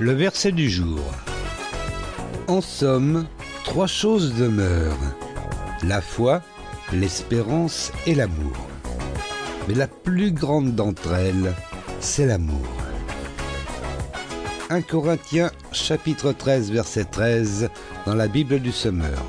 Le verset du jour. En somme, trois choses demeurent. La foi, l'espérance et l'amour. Mais la plus grande d'entre elles, c'est l'amour. 1 Corinthiens chapitre 13 verset 13 dans la Bible du Semeur.